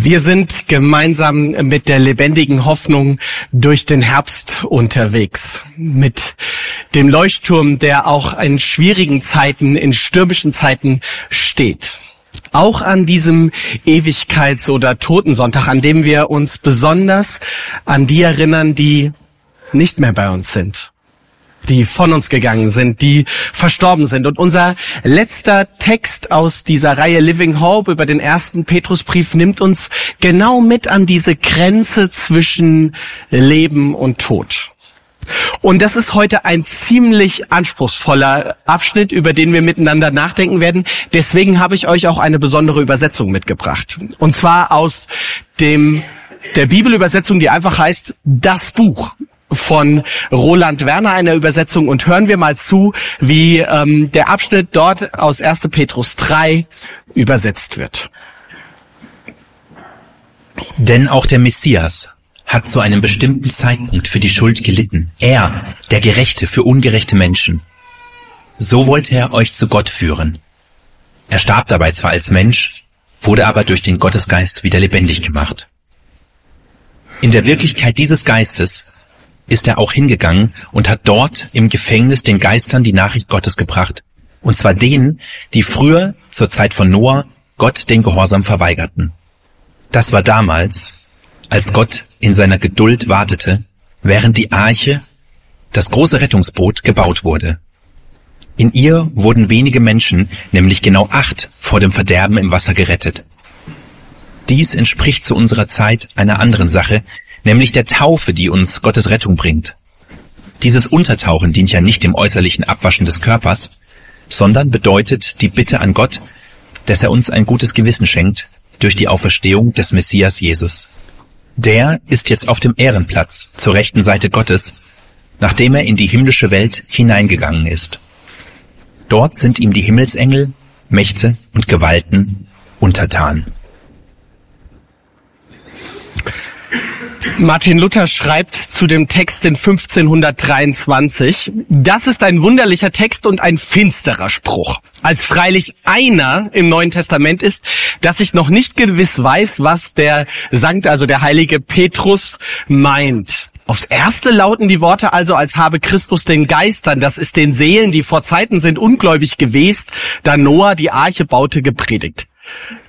Wir sind gemeinsam mit der lebendigen Hoffnung durch den Herbst unterwegs. Mit dem Leuchtturm, der auch in schwierigen Zeiten, in stürmischen Zeiten steht. Auch an diesem Ewigkeits- oder Totensonntag, an dem wir uns besonders an die erinnern, die nicht mehr bei uns sind die von uns gegangen sind, die verstorben sind. Und unser letzter Text aus dieser Reihe Living Hope über den ersten Petrusbrief nimmt uns genau mit an diese Grenze zwischen Leben und Tod. Und das ist heute ein ziemlich anspruchsvoller Abschnitt, über den wir miteinander nachdenken werden. Deswegen habe ich euch auch eine besondere Übersetzung mitgebracht. Und zwar aus dem der Bibelübersetzung, die einfach heißt Das Buch von Roland Werner einer Übersetzung und hören wir mal zu, wie ähm, der Abschnitt dort aus 1. Petrus 3 übersetzt wird. Denn auch der Messias hat zu einem bestimmten Zeitpunkt für die Schuld gelitten. Er, der Gerechte für ungerechte Menschen. So wollte er euch zu Gott führen. Er starb dabei zwar als Mensch, wurde aber durch den Gottesgeist wieder lebendig gemacht. In der Wirklichkeit dieses Geistes ist er auch hingegangen und hat dort im Gefängnis den Geistern die Nachricht Gottes gebracht. Und zwar denen, die früher zur Zeit von Noah Gott den Gehorsam verweigerten. Das war damals, als Gott in seiner Geduld wartete, während die Arche, das große Rettungsboot, gebaut wurde. In ihr wurden wenige Menschen, nämlich genau acht, vor dem Verderben im Wasser gerettet. Dies entspricht zu unserer Zeit einer anderen Sache, nämlich der Taufe, die uns Gottes Rettung bringt. Dieses Untertauchen dient ja nicht dem äußerlichen Abwaschen des Körpers, sondern bedeutet die Bitte an Gott, dass er uns ein gutes Gewissen schenkt durch die Auferstehung des Messias Jesus. Der ist jetzt auf dem Ehrenplatz zur rechten Seite Gottes, nachdem er in die himmlische Welt hineingegangen ist. Dort sind ihm die Himmelsengel, Mächte und Gewalten untertan. Martin Luther schreibt zu dem Text in 1523, das ist ein wunderlicher Text und ein finsterer Spruch. Als freilich einer im Neuen Testament ist, dass ich noch nicht gewiss weiß, was der Sankt, also der heilige Petrus meint. Aufs erste lauten die Worte also, als habe Christus den Geistern, das ist den Seelen, die vor Zeiten sind ungläubig gewesen, da Noah die Arche baute, gepredigt.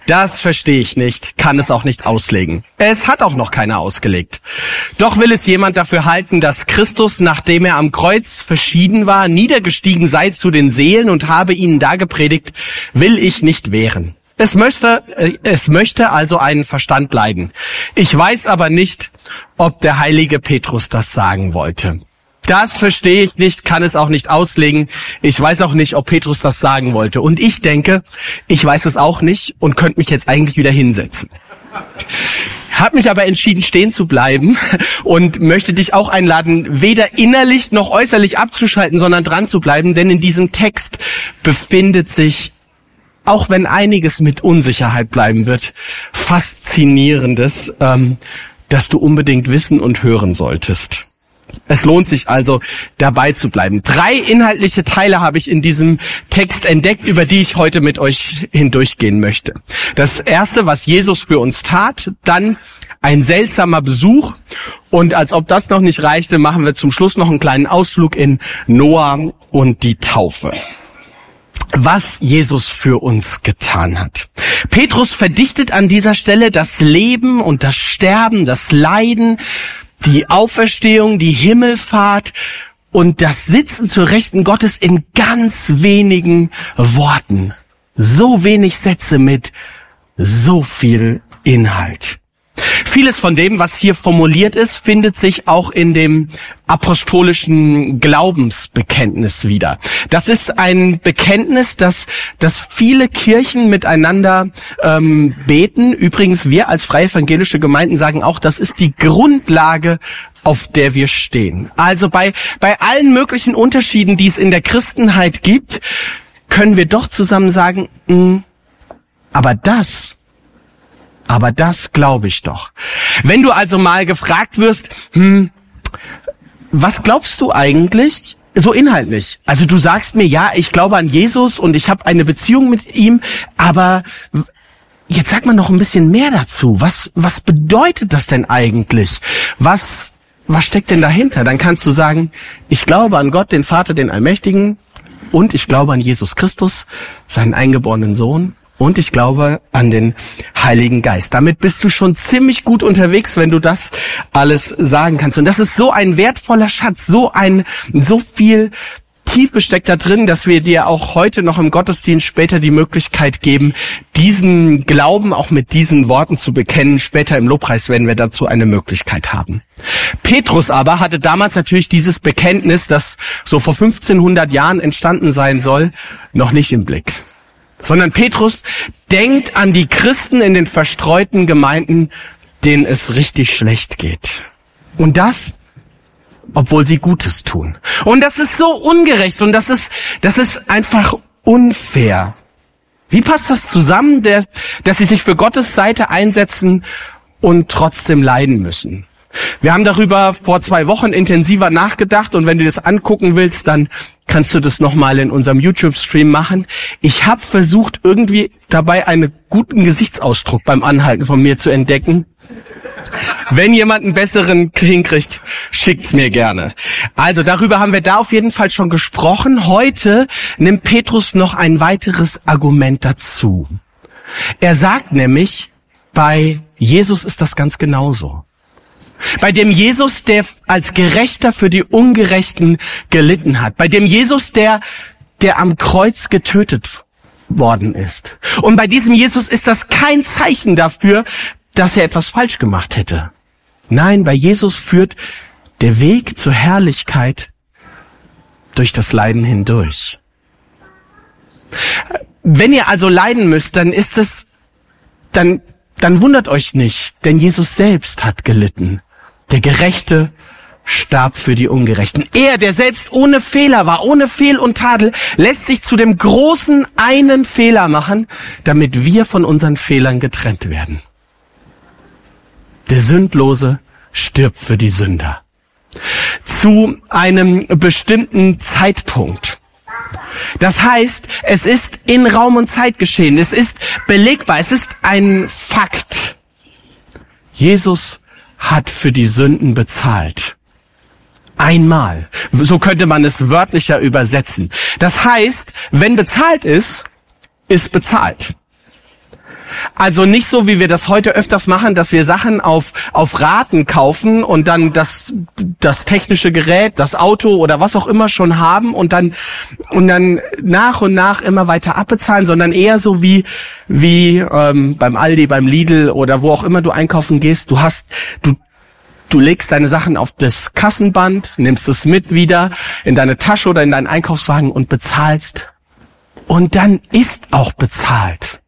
Das verstehe ich nicht, kann es auch nicht auslegen. Es hat auch noch keiner ausgelegt. Doch will es jemand dafür halten, dass Christus, nachdem er am Kreuz verschieden war, niedergestiegen sei zu den Seelen und habe ihnen da gepredigt, will ich nicht wehren. Es möchte, äh, es möchte also einen Verstand leiden. Ich weiß aber nicht, ob der heilige Petrus das sagen wollte. Das verstehe ich nicht, kann es auch nicht auslegen. Ich weiß auch nicht, ob Petrus das sagen wollte. Und ich denke, ich weiß es auch nicht und könnte mich jetzt eigentlich wieder hinsetzen. Hab mich aber entschieden, stehen zu bleiben und möchte dich auch einladen, weder innerlich noch äußerlich abzuschalten, sondern dran zu bleiben, denn in diesem Text befindet sich, auch wenn einiges mit Unsicherheit bleiben wird, faszinierendes, ähm, dass du unbedingt wissen und hören solltest. Es lohnt sich also, dabei zu bleiben. Drei inhaltliche Teile habe ich in diesem Text entdeckt, über die ich heute mit euch hindurchgehen möchte. Das erste, was Jesus für uns tat, dann ein seltsamer Besuch und als ob das noch nicht reichte, machen wir zum Schluss noch einen kleinen Ausflug in Noah und die Taufe was Jesus für uns getan hat. Petrus verdichtet an dieser Stelle das Leben und das Sterben, das Leiden die Auferstehung, die Himmelfahrt und das Sitzen zur Rechten Gottes in ganz wenigen Worten. So wenig Sätze mit so viel Inhalt. Vieles von dem, was hier formuliert ist, findet sich auch in dem apostolischen Glaubensbekenntnis wieder. Das ist ein Bekenntnis, das, das viele Kirchen miteinander ähm, beten. Übrigens, wir als freie evangelische Gemeinden sagen auch, das ist die Grundlage auf der wir stehen. Also bei, bei allen möglichen Unterschieden, die es in der Christenheit gibt, können wir doch zusammen sagen, mh, hm, aber das aber das glaube ich doch. Wenn du also mal gefragt wirst, hm, was glaubst du eigentlich? So inhaltlich. Also du sagst mir, ja, ich glaube an Jesus und ich habe eine Beziehung mit ihm, aber jetzt sag mal noch ein bisschen mehr dazu. Was, was bedeutet das denn eigentlich? Was, was steckt denn dahinter? Dann kannst du sagen, ich glaube an Gott, den Vater, den Allmächtigen, und ich glaube an Jesus Christus, seinen eingeborenen Sohn, und ich glaube an den Heiligen Geist. Damit bist du schon ziemlich gut unterwegs, wenn du das alles sagen kannst. Und das ist so ein wertvoller Schatz, so ein, so viel tief besteckt da drin, dass wir dir auch heute noch im Gottesdienst später die Möglichkeit geben, diesen Glauben auch mit diesen Worten zu bekennen. Später im Lobpreis werden wir dazu eine Möglichkeit haben. Petrus aber hatte damals natürlich dieses Bekenntnis, das so vor 1500 Jahren entstanden sein soll, noch nicht im Blick. Sondern Petrus denkt an die Christen in den verstreuten Gemeinden, denen es richtig schlecht geht. Und das obwohl sie Gutes tun. Und das ist so ungerecht und das ist, das ist einfach unfair. Wie passt das zusammen, der, dass sie sich für Gottes Seite einsetzen und trotzdem leiden müssen? Wir haben darüber vor zwei Wochen intensiver nachgedacht und wenn du das angucken willst, dann kannst du das nochmal in unserem YouTube-Stream machen. Ich habe versucht, irgendwie dabei einen guten Gesichtsausdruck beim Anhalten von mir zu entdecken. Wenn jemand einen besseren hinkriegt, schickt's mir gerne. Also darüber haben wir da auf jeden Fall schon gesprochen. Heute nimmt Petrus noch ein weiteres Argument dazu. Er sagt nämlich, bei Jesus ist das ganz genauso. Bei dem Jesus, der als Gerechter für die Ungerechten gelitten hat. Bei dem Jesus, der, der am Kreuz getötet worden ist. Und bei diesem Jesus ist das kein Zeichen dafür, dass er etwas falsch gemacht hätte. Nein, bei Jesus führt der Weg zur Herrlichkeit durch das Leiden hindurch. Wenn ihr also leiden müsst, dann ist es, dann, dann wundert euch nicht, denn Jesus selbst hat gelitten. Der Gerechte starb für die Ungerechten. Er, der selbst ohne Fehler war, ohne Fehl und Tadel, lässt sich zu dem großen einen Fehler machen, damit wir von unseren Fehlern getrennt werden. Der Sündlose stirbt für die Sünder. Zu einem bestimmten Zeitpunkt. Das heißt, es ist in Raum und Zeit geschehen. Es ist belegbar. Es ist ein Fakt. Jesus hat für die Sünden bezahlt. Einmal. So könnte man es wörtlicher übersetzen. Das heißt, wenn bezahlt ist, ist bezahlt. Also nicht so, wie wir das heute öfters machen, dass wir Sachen auf, auf Raten kaufen und dann das, das technische Gerät, das Auto oder was auch immer schon haben und dann, und dann nach und nach immer weiter abbezahlen, sondern eher so wie, wie ähm, beim Aldi, beim Lidl oder wo auch immer du einkaufen gehst. Du hast, du, Du legst deine Sachen auf das Kassenband, nimmst es mit wieder in deine Tasche oder in deinen Einkaufswagen und bezahlst. Und dann ist auch bezahlt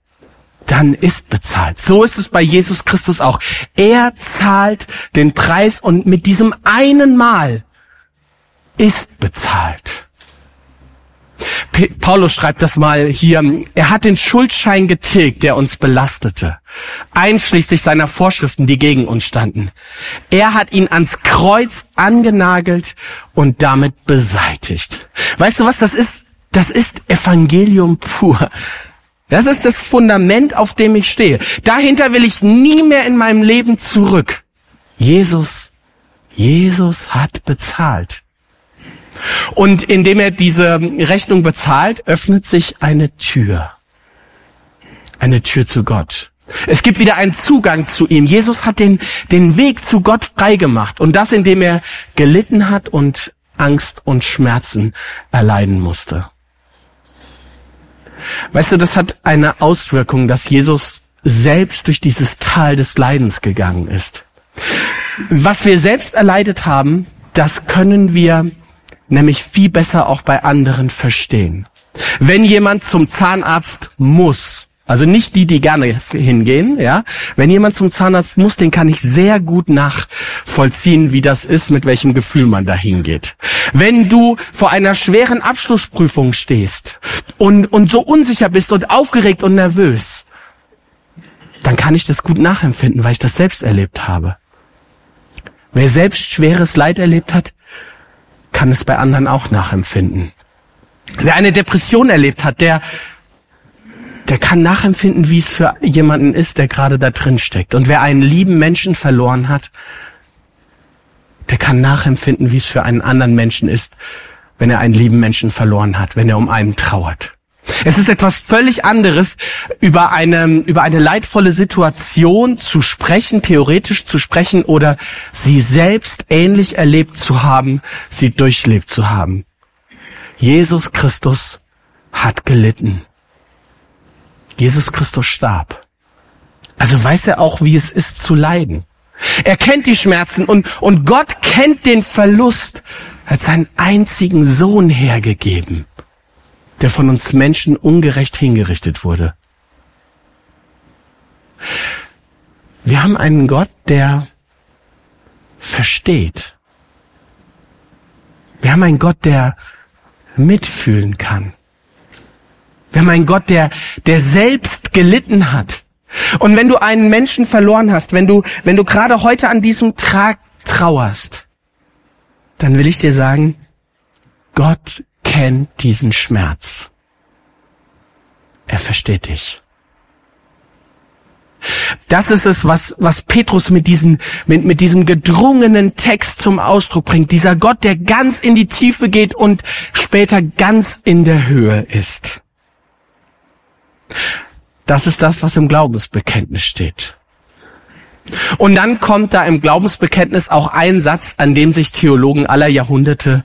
dann ist bezahlt. So ist es bei Jesus Christus auch. Er zahlt den Preis und mit diesem einen Mal ist bezahlt. Paulus schreibt das mal hier. Er hat den Schuldschein getilgt, der uns belastete, einschließlich seiner Vorschriften, die gegen uns standen. Er hat ihn ans Kreuz angenagelt und damit beseitigt. Weißt du was das ist? Das ist Evangelium pur. Das ist das Fundament, auf dem ich stehe. Dahinter will ich nie mehr in meinem Leben zurück. Jesus, Jesus hat bezahlt. Und indem er diese Rechnung bezahlt, öffnet sich eine Tür. Eine Tür zu Gott. Es gibt wieder einen Zugang zu ihm. Jesus hat den, den Weg zu Gott freigemacht. Und das, indem er gelitten hat und Angst und Schmerzen erleiden musste. Weißt du, das hat eine Auswirkung, dass Jesus selbst durch dieses Tal des Leidens gegangen ist. Was wir selbst erleidet haben, das können wir nämlich viel besser auch bei anderen verstehen. Wenn jemand zum Zahnarzt muss, also nicht die, die gerne hingehen, ja. Wenn jemand zum Zahnarzt muss, den kann ich sehr gut nachvollziehen, wie das ist, mit welchem Gefühl man da hingeht. Wenn du vor einer schweren Abschlussprüfung stehst und, und so unsicher bist und aufgeregt und nervös, dann kann ich das gut nachempfinden, weil ich das selbst erlebt habe. Wer selbst schweres Leid erlebt hat, kann es bei anderen auch nachempfinden. Wer eine Depression erlebt hat, der der kann nachempfinden, wie es für jemanden ist, der gerade da drin steckt. Und wer einen lieben Menschen verloren hat, der kann nachempfinden, wie es für einen anderen Menschen ist, wenn er einen lieben Menschen verloren hat, wenn er um einen trauert. Es ist etwas völlig anderes, über eine, über eine leidvolle Situation zu sprechen, theoretisch zu sprechen oder sie selbst ähnlich erlebt zu haben, sie durchlebt zu haben. Jesus Christus hat gelitten. Jesus Christus starb. Also weiß er auch, wie es ist zu leiden. Er kennt die Schmerzen und, und Gott kennt den Verlust, er hat seinen einzigen Sohn hergegeben der von uns Menschen ungerecht hingerichtet wurde. Wir haben einen Gott, der versteht. Wir haben einen Gott, der mitfühlen kann. Wir haben einen Gott, der, der selbst gelitten hat. Und wenn du einen Menschen verloren hast, wenn du, wenn du gerade heute an diesem Tag trauerst, dann will ich dir sagen, Gott kennt diesen Schmerz. Er versteht dich. Das ist es, was, was Petrus mit, diesen, mit, mit diesem gedrungenen Text zum Ausdruck bringt. Dieser Gott, der ganz in die Tiefe geht und später ganz in der Höhe ist. Das ist das, was im Glaubensbekenntnis steht. Und dann kommt da im Glaubensbekenntnis auch ein Satz, an dem sich Theologen aller Jahrhunderte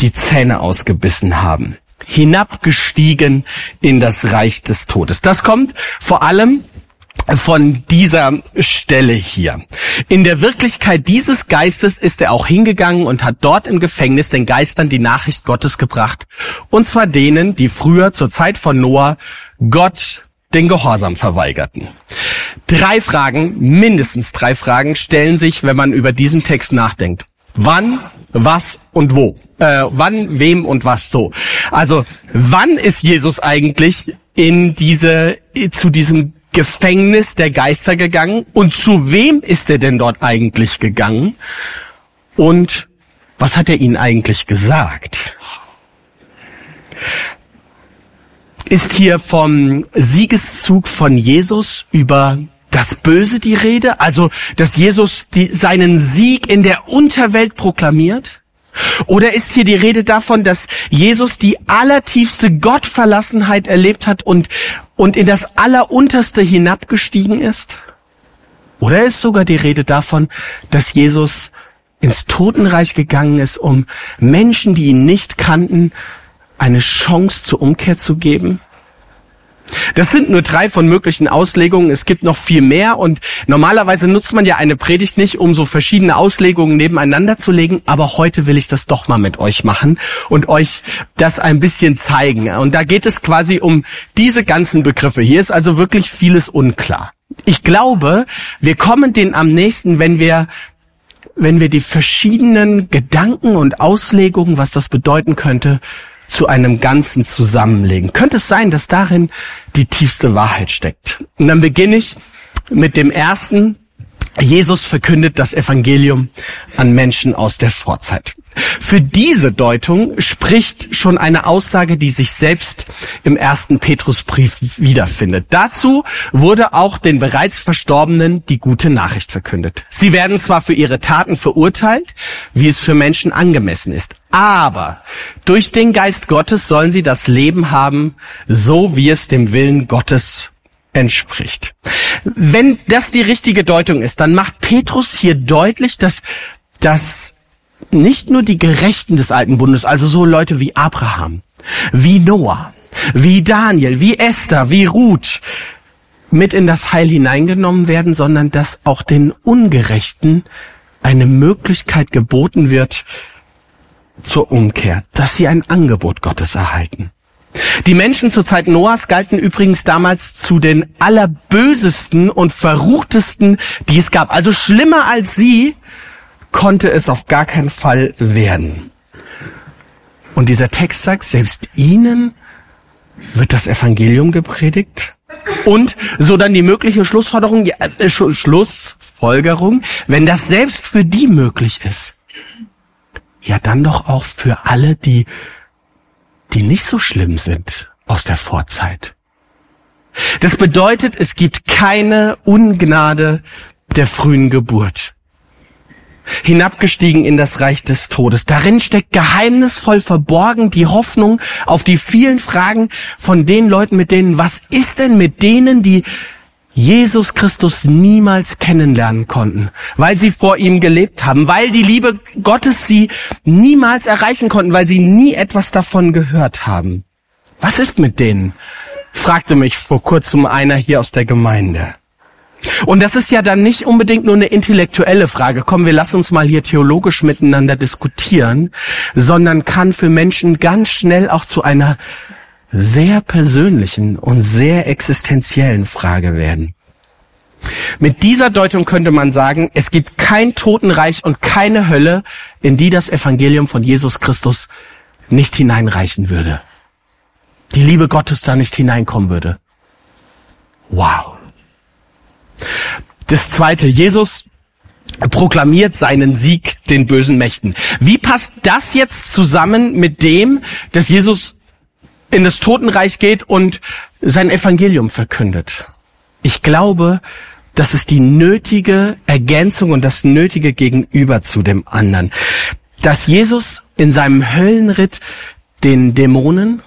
die Zähne ausgebissen haben. Hinabgestiegen in das Reich des Todes. Das kommt vor allem von dieser Stelle hier. In der Wirklichkeit dieses Geistes ist er auch hingegangen und hat dort im Gefängnis den Geistern die Nachricht Gottes gebracht. Und zwar denen, die früher zur Zeit von Noah Gott den Gehorsam verweigerten. Drei Fragen, mindestens drei Fragen stellen sich, wenn man über diesen Text nachdenkt. Wann, was und wo. Äh, wann, wem und was so. Also, wann ist Jesus eigentlich in diese, zu diesem Gefängnis der Geister gegangen? Und zu wem ist er denn dort eigentlich gegangen? Und was hat er ihnen eigentlich gesagt? Ist hier vom Siegeszug von Jesus über das Böse die Rede? Also, dass Jesus die, seinen Sieg in der Unterwelt proklamiert? Oder ist hier die Rede davon, dass Jesus die allertiefste Gottverlassenheit erlebt hat und, und in das Allerunterste hinabgestiegen ist? Oder ist sogar die Rede davon, dass Jesus ins Totenreich gegangen ist, um Menschen, die ihn nicht kannten, eine Chance zur Umkehr zu geben? Das sind nur drei von möglichen Auslegungen. Es gibt noch viel mehr und normalerweise nutzt man ja eine Predigt nicht, um so verschiedene Auslegungen nebeneinander zu legen. Aber heute will ich das doch mal mit euch machen und euch das ein bisschen zeigen. Und da geht es quasi um diese ganzen Begriffe. Hier ist also wirklich vieles unklar. Ich glaube, wir kommen den am nächsten, wenn wir wenn wir die verschiedenen Gedanken und Auslegungen, was das bedeuten könnte, zu einem Ganzen zusammenlegen. Könnte es sein, dass darin die tiefste Wahrheit steckt? Und dann beginne ich mit dem ersten. Jesus verkündet das Evangelium an Menschen aus der Vorzeit. Für diese Deutung spricht schon eine Aussage, die sich selbst im ersten Petrusbrief wiederfindet. Dazu wurde auch den bereits Verstorbenen die gute Nachricht verkündet. Sie werden zwar für ihre Taten verurteilt, wie es für Menschen angemessen ist, aber durch den Geist Gottes sollen sie das Leben haben, so wie es dem Willen Gottes entspricht. Wenn das die richtige Deutung ist, dann macht Petrus hier deutlich, dass, dass nicht nur die Gerechten des alten Bundes, also so Leute wie Abraham, wie Noah, wie Daniel, wie Esther, wie Ruth, mit in das Heil hineingenommen werden, sondern dass auch den Ungerechten eine Möglichkeit geboten wird zur Umkehr, dass sie ein Angebot Gottes erhalten. Die Menschen zur Zeit Noahs galten übrigens damals zu den allerbösesten und verruchtesten, die es gab. Also schlimmer als sie konnte es auf gar keinen Fall werden. Und dieser Text sagt, selbst ihnen wird das Evangelium gepredigt. Und so dann die mögliche Schlussfolgerung, ja, äh, Schlussfolgerung, wenn das selbst für die möglich ist, ja dann doch auch für alle, die, die nicht so schlimm sind aus der Vorzeit. Das bedeutet, es gibt keine Ungnade der frühen Geburt. Hinabgestiegen in das Reich des Todes. Darin steckt geheimnisvoll verborgen die Hoffnung auf die vielen Fragen von den Leuten, mit denen, was ist denn mit denen, die Jesus Christus niemals kennenlernen konnten, weil sie vor ihm gelebt haben, weil die Liebe Gottes sie niemals erreichen konnten, weil sie nie etwas davon gehört haben. Was ist mit denen? fragte mich vor kurzem einer hier aus der Gemeinde. Und das ist ja dann nicht unbedingt nur eine intellektuelle Frage, komm, wir lassen uns mal hier theologisch miteinander diskutieren, sondern kann für Menschen ganz schnell auch zu einer sehr persönlichen und sehr existenziellen Frage werden. Mit dieser Deutung könnte man sagen, es gibt kein Totenreich und keine Hölle, in die das Evangelium von Jesus Christus nicht hineinreichen würde. Die Liebe Gottes da nicht hineinkommen würde. Wow. Das zweite, Jesus proklamiert seinen Sieg den bösen Mächten. Wie passt das jetzt zusammen mit dem, dass Jesus in das Totenreich geht und sein Evangelium verkündet? Ich glaube, das ist die nötige Ergänzung und das nötige Gegenüber zu dem anderen. Dass Jesus in seinem Höllenritt den Dämonen,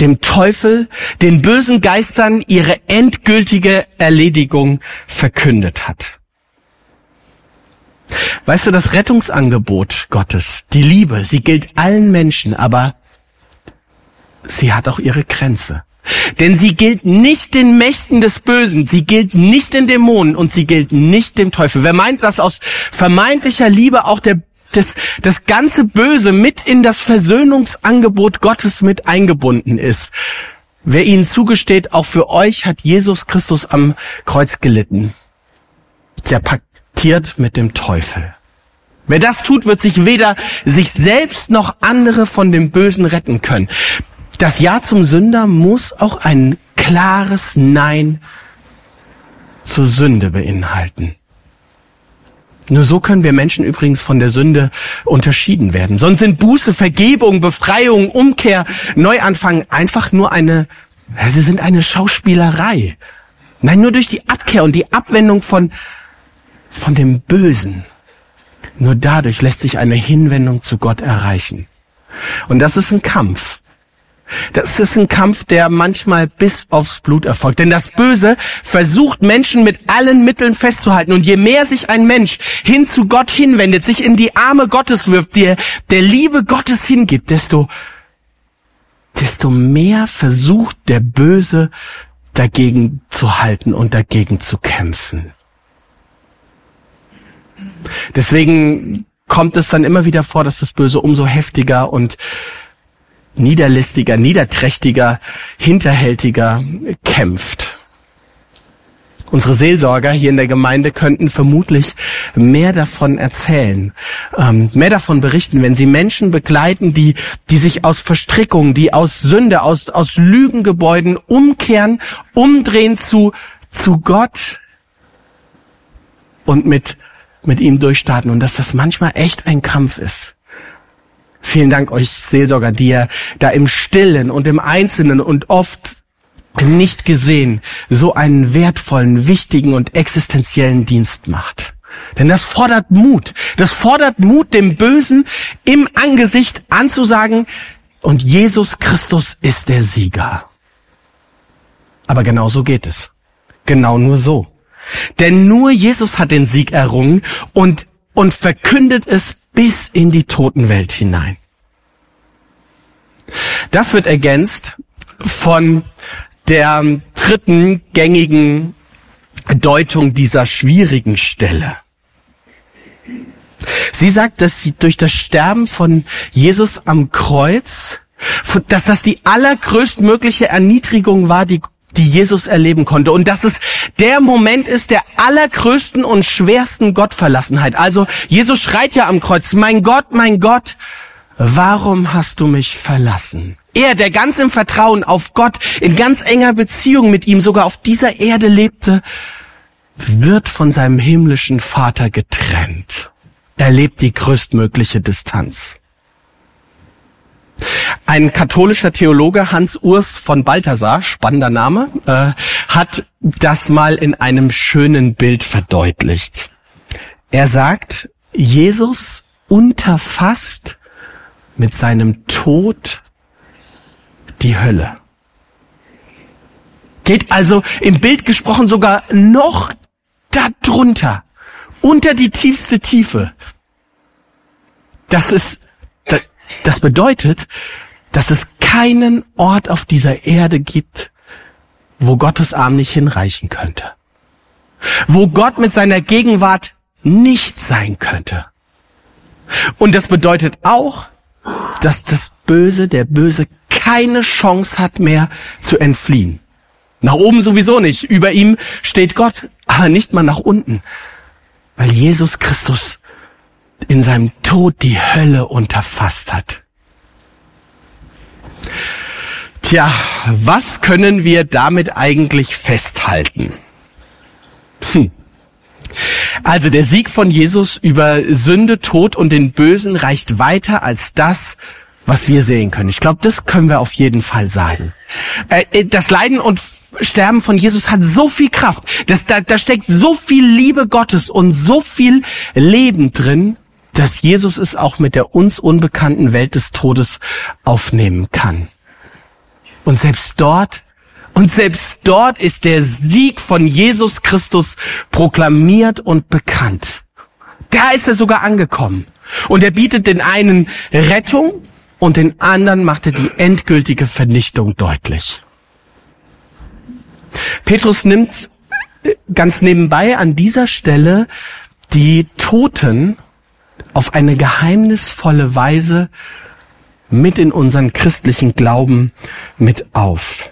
dem Teufel, den bösen Geistern ihre endgültige Erledigung verkündet hat. Weißt du, das Rettungsangebot Gottes, die Liebe, sie gilt allen Menschen, aber sie hat auch ihre Grenze. Denn sie gilt nicht den Mächten des Bösen, sie gilt nicht den Dämonen und sie gilt nicht dem Teufel. Wer meint, dass aus vermeintlicher Liebe auch der das, das ganze Böse mit in das Versöhnungsangebot Gottes mit eingebunden ist. Wer ihnen zugesteht, auch für euch hat Jesus Christus am Kreuz gelitten. Der paktiert mit dem Teufel. Wer das tut, wird sich weder sich selbst noch andere von dem Bösen retten können. Das Ja zum Sünder muss auch ein klares Nein zur Sünde beinhalten. Nur so können wir Menschen übrigens von der Sünde unterschieden werden. Sonst sind Buße, Vergebung, Befreiung, Umkehr, Neuanfang einfach nur eine, sie sind eine Schauspielerei. Nein, nur durch die Abkehr und die Abwendung von, von dem Bösen. Nur dadurch lässt sich eine Hinwendung zu Gott erreichen. Und das ist ein Kampf. Das ist ein Kampf, der manchmal bis aufs Blut erfolgt. Denn das Böse versucht Menschen mit allen Mitteln festzuhalten. Und je mehr sich ein Mensch hin zu Gott hinwendet, sich in die Arme Gottes wirft, der, der Liebe Gottes hingibt, desto, desto mehr versucht der Böse dagegen zu halten und dagegen zu kämpfen. Deswegen kommt es dann immer wieder vor, dass das Böse umso heftiger und niederlistiger, niederträchtiger, hinterhältiger kämpft. Unsere Seelsorger hier in der Gemeinde könnten vermutlich mehr davon erzählen, ähm, mehr davon berichten, wenn sie Menschen begleiten, die, die sich aus Verstrickungen, die aus Sünde, aus, aus Lügengebäuden umkehren, umdrehen zu, zu Gott und mit, mit ihm durchstarten und dass das manchmal echt ein Kampf ist. Vielen Dank euch Seelsorger, die ihr da im Stillen und im Einzelnen und oft nicht gesehen so einen wertvollen, wichtigen und existenziellen Dienst macht. Denn das fordert Mut. Das fordert Mut, dem Bösen im Angesicht anzusagen, und Jesus Christus ist der Sieger. Aber genau so geht es. Genau nur so. Denn nur Jesus hat den Sieg errungen und, und verkündet es bis in die Totenwelt hinein. Das wird ergänzt von der dritten gängigen Deutung dieser schwierigen Stelle. Sie sagt, dass sie durch das Sterben von Jesus am Kreuz, dass das die allergrößtmögliche Erniedrigung war, die die Jesus erleben konnte. Und dass es der Moment ist der allergrößten und schwersten Gottverlassenheit. Also Jesus schreit ja am Kreuz, mein Gott, mein Gott, warum hast du mich verlassen? Er, der ganz im Vertrauen auf Gott, in ganz enger Beziehung mit ihm sogar auf dieser Erde lebte, wird von seinem himmlischen Vater getrennt. Er lebt die größtmögliche Distanz. Ein katholischer Theologe, Hans Urs von Balthasar, spannender Name, äh, hat das mal in einem schönen Bild verdeutlicht. Er sagt, Jesus unterfasst mit seinem Tod die Hölle. Geht also im Bild gesprochen sogar noch darunter, unter die tiefste Tiefe. Das ist, das bedeutet, dass es keinen Ort auf dieser Erde gibt, wo Gottes Arm nicht hinreichen könnte. Wo Gott mit seiner Gegenwart nicht sein könnte. Und das bedeutet auch, dass das Böse, der Böse keine Chance hat mehr zu entfliehen. Nach oben sowieso nicht. Über ihm steht Gott, aber nicht mal nach unten. Weil Jesus Christus in seinem Tod die Hölle unterfasst hat. Tja, was können wir damit eigentlich festhalten? Hm. Also der Sieg von Jesus über Sünde, Tod und den Bösen reicht weiter als das, was wir sehen können. Ich glaube, das können wir auf jeden Fall sagen. Äh, äh, das Leiden und Sterben von Jesus hat so viel Kraft. Das, da, da steckt so viel Liebe Gottes und so viel Leben drin, dass Jesus es auch mit der uns unbekannten Welt des Todes aufnehmen kann. Und selbst dort, und selbst dort ist der Sieg von Jesus Christus proklamiert und bekannt. Da ist er sogar angekommen. Und er bietet den einen Rettung und den anderen macht er die endgültige Vernichtung deutlich. Petrus nimmt ganz nebenbei an dieser Stelle die Toten auf eine geheimnisvolle Weise mit in unseren christlichen Glauben mit auf.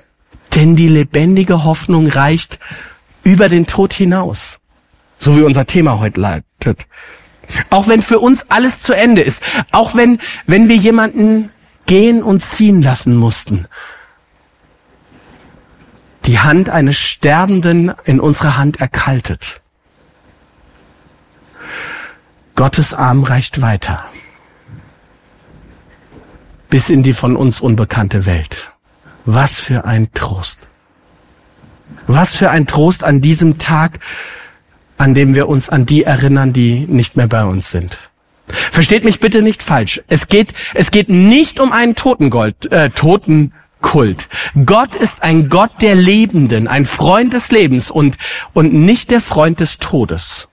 Denn die lebendige Hoffnung reicht über den Tod hinaus. So wie unser Thema heute leitet. Auch wenn für uns alles zu Ende ist. Auch wenn, wenn wir jemanden gehen und ziehen lassen mussten die Hand eines Sterbenden in unserer Hand erkaltet. Gottes Arm reicht weiter. Bis in die von uns unbekannte Welt. Was für ein Trost. Was für ein Trost an diesem Tag, an dem wir uns an die erinnern, die nicht mehr bei uns sind. Versteht mich bitte nicht falsch. Es geht, es geht nicht um einen Totengold, äh, Toten Kult. Gott ist ein Gott der Lebenden, ein Freund des Lebens und, und nicht der Freund des Todes.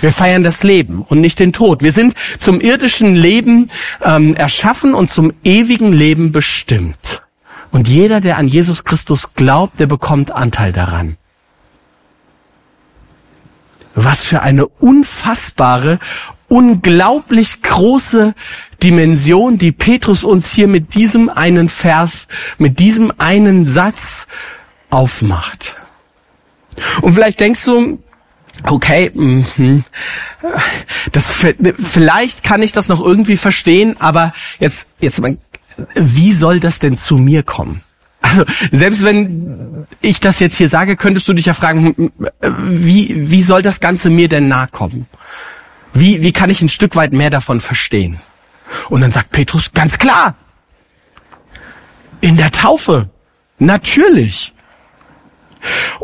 Wir feiern das Leben und nicht den Tod. Wir sind zum irdischen Leben ähm, erschaffen und zum ewigen Leben bestimmt. Und jeder, der an Jesus Christus glaubt, der bekommt Anteil daran. Was für eine unfassbare, unglaublich große Dimension, die Petrus uns hier mit diesem einen Vers, mit diesem einen Satz aufmacht. Und vielleicht denkst du, okay, mh, das, vielleicht kann ich das noch irgendwie verstehen, aber jetzt, jetzt, wie soll das denn zu mir kommen? Also selbst wenn ich das jetzt hier sage, könntest du dich ja fragen, wie, wie soll das Ganze mir denn nahe kommen? Wie, wie kann ich ein Stück weit mehr davon verstehen? Und dann sagt Petrus, ganz klar, in der Taufe, natürlich.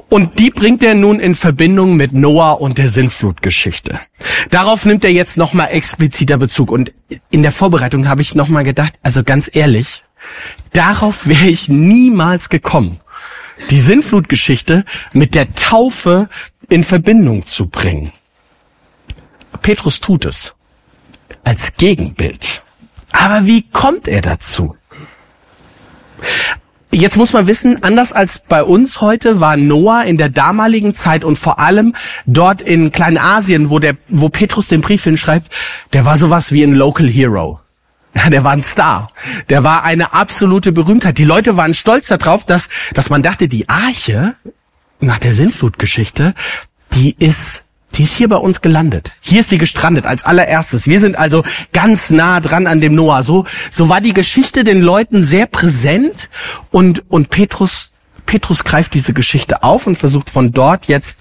Und die bringt er nun in Verbindung mit Noah und der Sintflutgeschichte. Darauf nimmt er jetzt nochmal expliziter Bezug. Und in der Vorbereitung habe ich nochmal gedacht, also ganz ehrlich, darauf wäre ich niemals gekommen, die Sintflutgeschichte mit der Taufe in Verbindung zu bringen. Petrus tut es als Gegenbild. Aber wie kommt er dazu? Jetzt muss man wissen, anders als bei uns heute war Noah in der damaligen Zeit und vor allem dort in Kleinasien, wo der, wo Petrus den Brief hinschreibt, der war sowas wie ein Local Hero. Der war ein Star. Der war eine absolute Berühmtheit. Die Leute waren stolz darauf, dass, dass man dachte, die Arche nach der Sintflutgeschichte, die ist die ist hier bei uns gelandet. Hier ist sie gestrandet als allererstes. Wir sind also ganz nah dran an dem Noah. So, so war die Geschichte den Leuten sehr präsent und, und Petrus, Petrus greift diese Geschichte auf und versucht von dort jetzt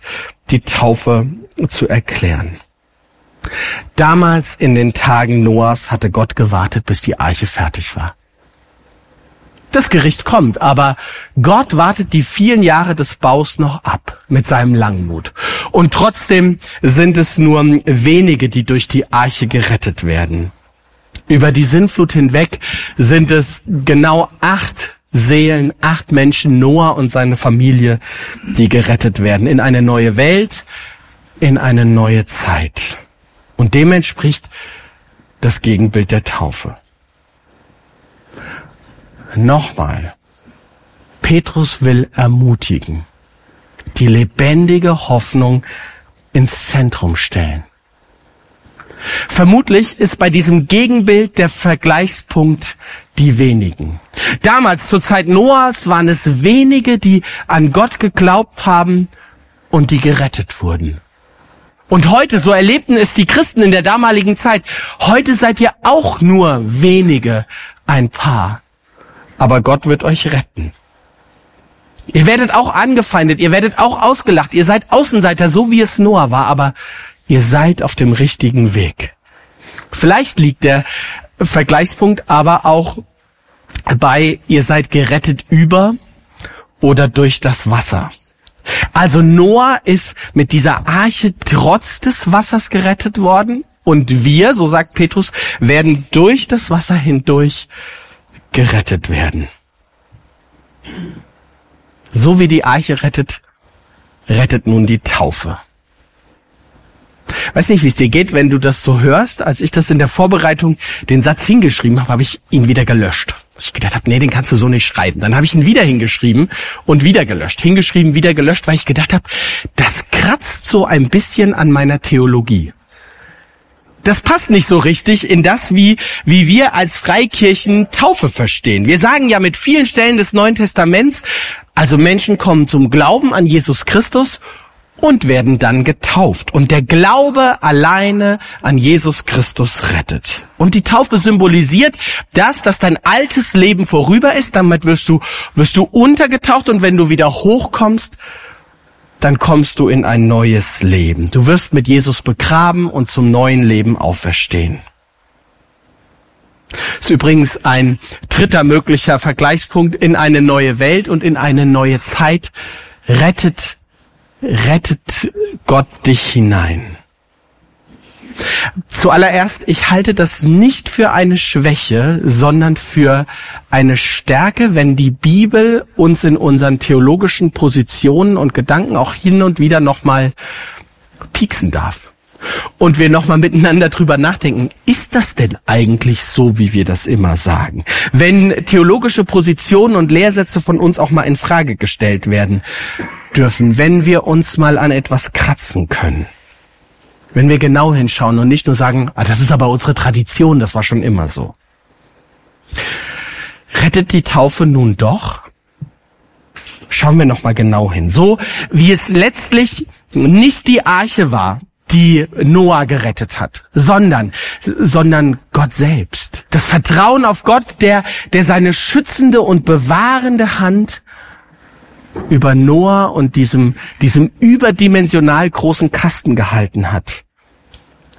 die Taufe zu erklären. Damals in den Tagen Noahs hatte Gott gewartet, bis die Arche fertig war. Das Gericht kommt, aber Gott wartet die vielen Jahre des Baus noch ab mit seinem Langmut. Und trotzdem sind es nur wenige, die durch die Arche gerettet werden. Über die Sintflut hinweg sind es genau acht Seelen, acht Menschen, Noah und seine Familie, die gerettet werden in eine neue Welt, in eine neue Zeit. Und dem entspricht das Gegenbild der Taufe. Nochmal. Petrus will ermutigen, die lebendige Hoffnung ins Zentrum stellen. Vermutlich ist bei diesem Gegenbild der Vergleichspunkt die wenigen. Damals zur Zeit Noahs waren es wenige, die an Gott geglaubt haben und die gerettet wurden. Und heute, so erlebten es die Christen in der damaligen Zeit, heute seid ihr auch nur wenige, ein paar. Aber Gott wird euch retten. Ihr werdet auch angefeindet, ihr werdet auch ausgelacht, ihr seid Außenseiter, so wie es Noah war, aber ihr seid auf dem richtigen Weg. Vielleicht liegt der Vergleichspunkt aber auch bei, ihr seid gerettet über oder durch das Wasser. Also Noah ist mit dieser Arche trotz des Wassers gerettet worden und wir, so sagt Petrus, werden durch das Wasser hindurch gerettet werden. So wie die Arche rettet, rettet nun die Taufe. Weiß nicht, wie es dir geht, wenn du das so hörst. Als ich das in der Vorbereitung den Satz hingeschrieben habe, habe ich ihn wieder gelöscht. Ich gedacht habe, nee, den kannst du so nicht schreiben. Dann habe ich ihn wieder hingeschrieben und wieder gelöscht. Hingeschrieben, wieder gelöscht, weil ich gedacht habe, das kratzt so ein bisschen an meiner Theologie. Das passt nicht so richtig in das, wie, wie wir als Freikirchen Taufe verstehen. Wir sagen ja mit vielen Stellen des Neuen Testaments, also Menschen kommen zum Glauben an Jesus Christus und werden dann getauft. Und der Glaube alleine an Jesus Christus rettet. Und die Taufe symbolisiert das, dass dein altes Leben vorüber ist. Damit wirst du, wirst du untergetaucht und wenn du wieder hochkommst, dann kommst du in ein neues Leben. Du wirst mit Jesus begraben und zum neuen Leben auferstehen. Das ist übrigens ein dritter möglicher Vergleichspunkt in eine neue Welt und in eine neue Zeit. Rettet rettet Gott dich hinein. Zuallererst, ich halte das nicht für eine Schwäche, sondern für eine Stärke, wenn die Bibel uns in unseren theologischen Positionen und Gedanken auch hin und wieder nochmal pieksen darf. Und wir nochmal miteinander drüber nachdenken, ist das denn eigentlich so, wie wir das immer sagen? Wenn theologische Positionen und Lehrsätze von uns auch mal in Frage gestellt werden, dürfen, wenn wir uns mal an etwas kratzen können. Wenn wir genau hinschauen und nicht nur sagen, ah, das ist aber unsere Tradition, das war schon immer so. Rettet die Taufe nun doch? Schauen wir noch mal genau hin. So wie es letztlich nicht die Arche war, die Noah gerettet hat, sondern, sondern Gott selbst. Das Vertrauen auf Gott, der, der seine schützende und bewahrende Hand über Noah und diesem, diesem überdimensional großen Kasten gehalten hat.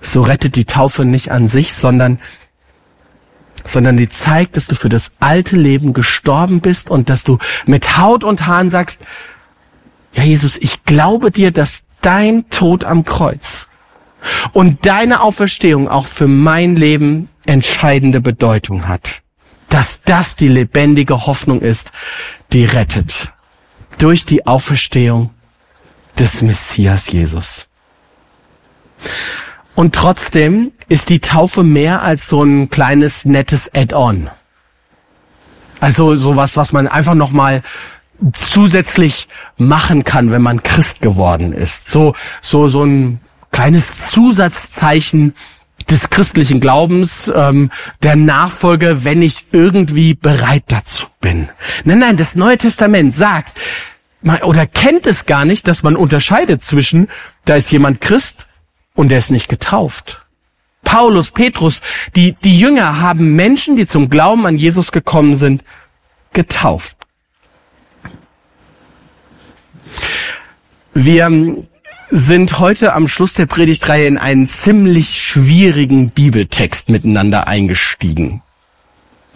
So rettet die Taufe nicht an sich, sondern, sondern die zeigt, dass du für das alte Leben gestorben bist und dass du mit Haut und Haaren sagst, ja Jesus, ich glaube dir, dass dein Tod am Kreuz und deine Auferstehung auch für mein Leben entscheidende Bedeutung hat. Dass das die lebendige Hoffnung ist, die rettet durch die Auferstehung des Messias Jesus. Und trotzdem ist die Taufe mehr als so ein kleines nettes Add-on. Also sowas, was man einfach noch mal zusätzlich machen kann, wenn man Christ geworden ist. So so so ein kleines Zusatzzeichen des christlichen Glaubens, ähm, der Nachfolge, wenn ich irgendwie bereit dazu bin. Nein, nein, das Neue Testament sagt, man, oder kennt es gar nicht, dass man unterscheidet zwischen, da ist jemand Christ und der ist nicht getauft. Paulus, Petrus, die, die Jünger haben Menschen, die zum Glauben an Jesus gekommen sind, getauft. Wir sind heute am Schluss der Predigtreihe in einen ziemlich schwierigen Bibeltext miteinander eingestiegen.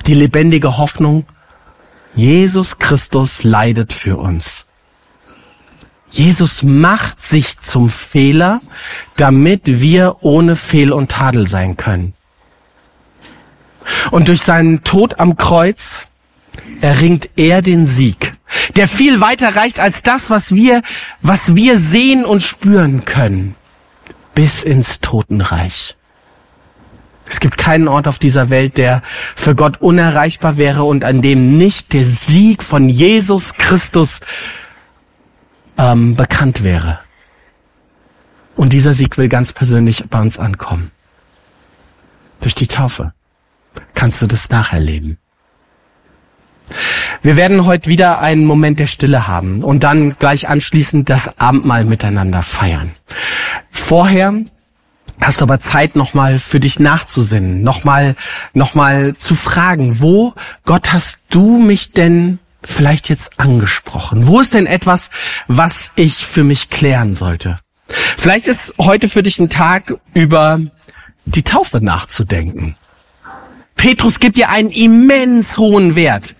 Die lebendige Hoffnung Jesus Christus leidet für uns. Jesus macht sich zum Fehler, damit wir ohne Fehl und Tadel sein können. Und durch seinen Tod am Kreuz erringt er den Sieg, der viel weiter reicht als das, was wir, was wir sehen und spüren können, bis ins Totenreich. Es gibt keinen Ort auf dieser Welt, der für Gott unerreichbar wäre und an dem nicht der Sieg von Jesus Christus ähm, bekannt wäre. Und dieser Sieg will ganz persönlich bei uns ankommen. Durch die Taufe kannst du das nacherleben. Wir werden heute wieder einen Moment der Stille haben und dann gleich anschließend das Abendmahl miteinander feiern. Vorher hast du aber Zeit, nochmal für dich nachzusinnen, nochmal, nochmal zu fragen, wo, Gott, hast du mich denn vielleicht jetzt angesprochen? Wo ist denn etwas, was ich für mich klären sollte? Vielleicht ist heute für dich ein Tag, über die Taufe nachzudenken. Petrus gibt dir einen immens hohen Wert.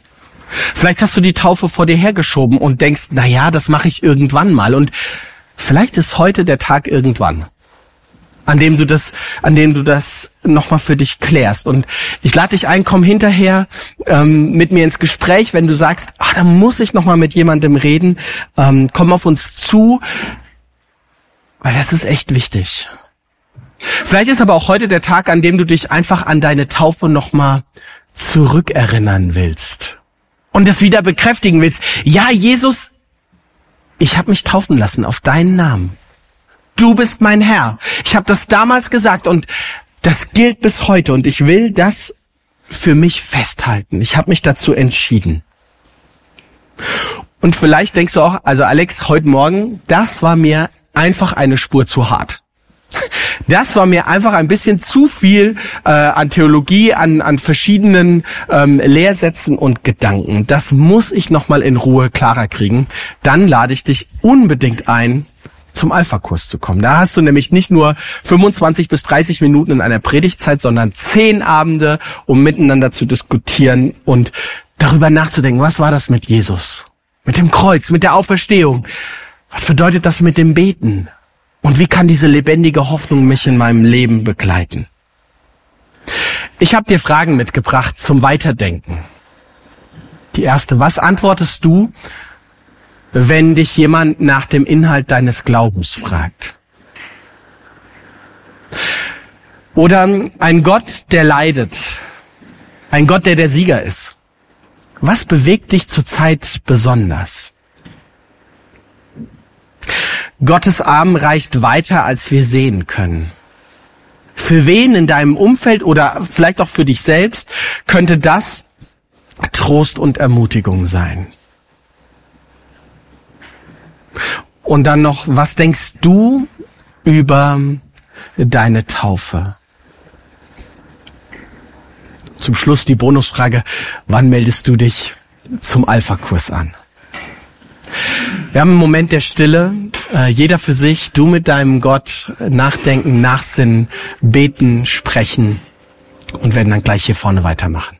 Vielleicht hast du die Taufe vor dir hergeschoben und denkst, na ja, das mache ich irgendwann mal. Und vielleicht ist heute der Tag irgendwann, an dem du das, an dem du das nochmal für dich klärst. Und ich lade dich ein, komm hinterher ähm, mit mir ins Gespräch, wenn du sagst, ah, da muss ich nochmal mit jemandem reden. Ähm, komm auf uns zu, weil das ist echt wichtig. Vielleicht ist aber auch heute der Tag, an dem du dich einfach an deine Taufe nochmal zurückerinnern willst und es wieder bekräftigen willst. Ja, Jesus, ich habe mich taufen lassen auf deinen Namen. Du bist mein Herr. Ich habe das damals gesagt und das gilt bis heute und ich will das für mich festhalten. Ich habe mich dazu entschieden. Und vielleicht denkst du auch, also Alex, heute Morgen, das war mir einfach eine Spur zu hart. Das war mir einfach ein bisschen zu viel äh, an Theologie, an, an verschiedenen ähm, Lehrsätzen und Gedanken. Das muss ich nochmal in Ruhe klarer kriegen. Dann lade ich dich unbedingt ein, zum Alpha-Kurs zu kommen. Da hast du nämlich nicht nur 25 bis 30 Minuten in einer Predigtzeit, sondern zehn Abende, um miteinander zu diskutieren und darüber nachzudenken, was war das mit Jesus? Mit dem Kreuz, mit der Auferstehung? Was bedeutet das mit dem Beten? Und wie kann diese lebendige Hoffnung mich in meinem Leben begleiten? Ich habe dir Fragen mitgebracht zum Weiterdenken. Die erste, was antwortest du, wenn dich jemand nach dem Inhalt deines Glaubens fragt? Oder ein Gott, der leidet, ein Gott, der der Sieger ist. Was bewegt dich zurzeit besonders? Gottes Arm reicht weiter, als wir sehen können. Für wen in deinem Umfeld oder vielleicht auch für dich selbst könnte das Trost und Ermutigung sein? Und dann noch, was denkst du über deine Taufe? Zum Schluss die Bonusfrage, wann meldest du dich zum Alpha-Kurs an? Wir haben einen Moment der Stille, äh, jeder für sich, du mit deinem Gott, nachdenken, nachsinnen, beten, sprechen und werden dann gleich hier vorne weitermachen.